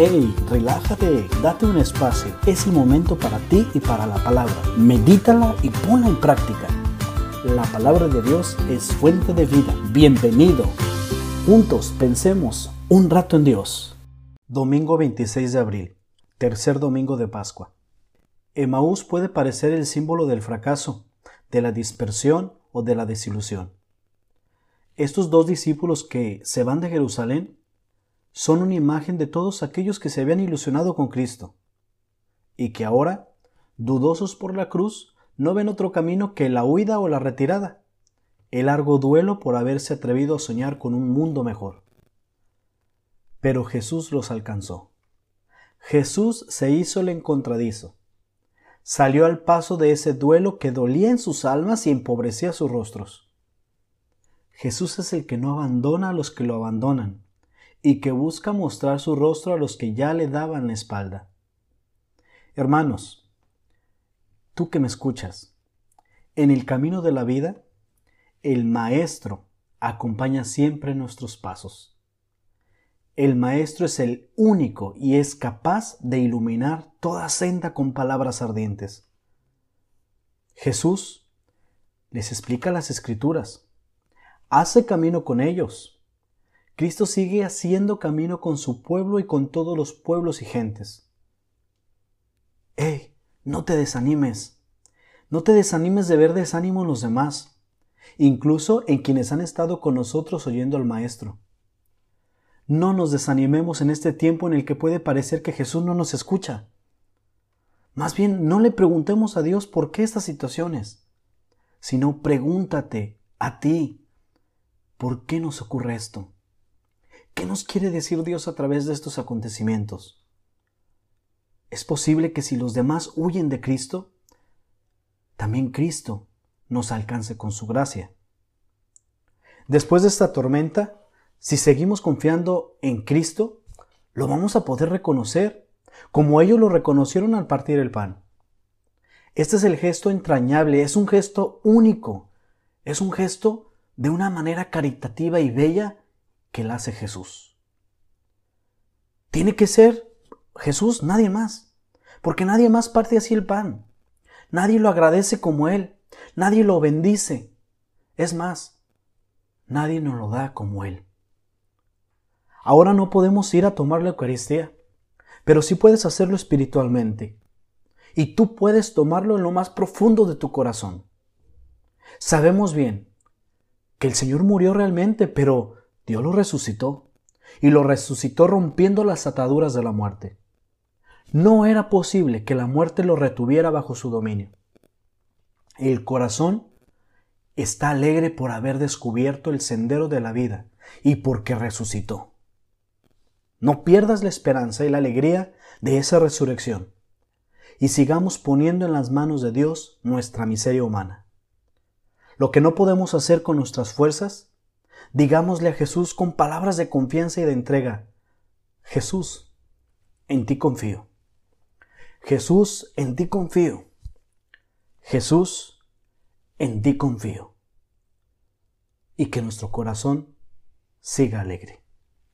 Hey, relájate, date un espacio. Es el momento para ti y para la palabra. Medítala y ponla en práctica. La palabra de Dios es fuente de vida. Bienvenido. Juntos pensemos un rato en Dios. Domingo 26 de abril, tercer domingo de Pascua. Emaús puede parecer el símbolo del fracaso, de la dispersión o de la desilusión. Estos dos discípulos que se van de Jerusalén son una imagen de todos aquellos que se habían ilusionado con Cristo y que ahora, dudosos por la cruz, no ven otro camino que la huida o la retirada, el largo duelo por haberse atrevido a soñar con un mundo mejor. Pero Jesús los alcanzó. Jesús se hizo el encontradizo. Salió al paso de ese duelo que dolía en sus almas y empobrecía sus rostros. Jesús es el que no abandona a los que lo abandonan y que busca mostrar su rostro a los que ya le daban la espalda. Hermanos, tú que me escuchas, en el camino de la vida, el Maestro acompaña siempre nuestros pasos. El Maestro es el único y es capaz de iluminar toda senda con palabras ardientes. Jesús les explica las escrituras, hace camino con ellos, Cristo sigue haciendo camino con su pueblo y con todos los pueblos y gentes. ¡Ey! No te desanimes. No te desanimes de ver desánimo en los demás, incluso en quienes han estado con nosotros oyendo al Maestro. No nos desanimemos en este tiempo en el que puede parecer que Jesús no nos escucha. Más bien, no le preguntemos a Dios por qué estas situaciones, sino pregúntate a ti, ¿por qué nos ocurre esto? ¿Qué nos quiere decir Dios a través de estos acontecimientos? Es posible que si los demás huyen de Cristo, también Cristo nos alcance con su gracia. Después de esta tormenta, si seguimos confiando en Cristo, lo vamos a poder reconocer, como ellos lo reconocieron al partir el pan. Este es el gesto entrañable, es un gesto único, es un gesto de una manera caritativa y bella que la hace Jesús. Tiene que ser Jesús, nadie más, porque nadie más parte así el pan. Nadie lo agradece como Él, nadie lo bendice. Es más, nadie nos lo da como Él. Ahora no podemos ir a tomar la Eucaristía, pero sí puedes hacerlo espiritualmente. Y tú puedes tomarlo en lo más profundo de tu corazón. Sabemos bien que el Señor murió realmente, pero Dios lo resucitó y lo resucitó rompiendo las ataduras de la muerte. No era posible que la muerte lo retuviera bajo su dominio. El corazón está alegre por haber descubierto el sendero de la vida y porque resucitó. No pierdas la esperanza y la alegría de esa resurrección y sigamos poniendo en las manos de Dios nuestra miseria humana. Lo que no podemos hacer con nuestras fuerzas, Digámosle a Jesús con palabras de confianza y de entrega, Jesús, en ti confío. Jesús, en ti confío. Jesús, en ti confío. Y que nuestro corazón siga alegre.